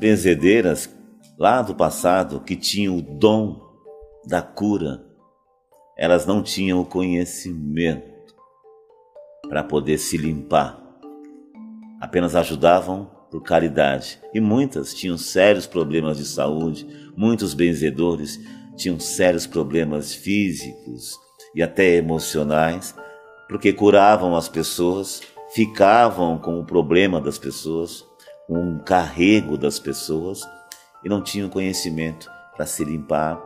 benzedeiras lá do passado que tinham o dom da cura, elas não tinham o conhecimento para poder se limpar. Apenas ajudavam por caridade. E muitas tinham sérios problemas de saúde, muitos benzedores tinham sérios problemas físicos e até emocionais, porque curavam as pessoas, ficavam com o problema das pessoas, o carrego das pessoas e não tinham conhecimento para se limpar,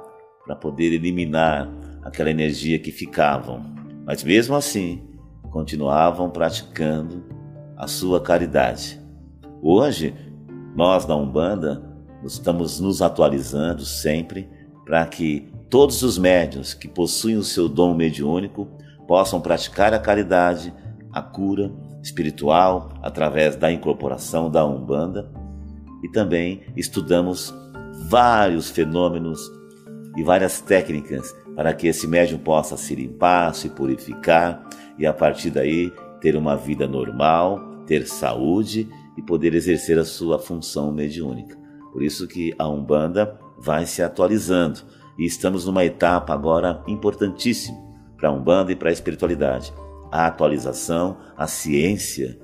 para poder eliminar aquela energia que ficavam. Mas mesmo assim, continuavam praticando a sua caridade. Hoje, nós da Umbanda estamos nos atualizando sempre para que todos os médios que possuem o seu dom mediúnico possam praticar a caridade, a cura espiritual através da incorporação da Umbanda e também estudamos vários fenômenos e várias técnicas para que esse médium possa se limpar, se purificar e a partir daí ter uma vida normal, ter saúde e poder exercer a sua função mediúnica. Por isso que a Umbanda vai se atualizando e estamos numa etapa agora importantíssima para a Umbanda e para a espiritualidade. A atualização, a ciência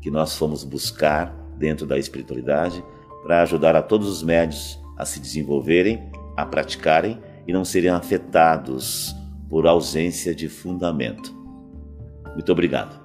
que nós fomos buscar dentro da espiritualidade para ajudar a todos os médios a se desenvolverem, a praticarem e não serem afetados por ausência de fundamento. Muito obrigado.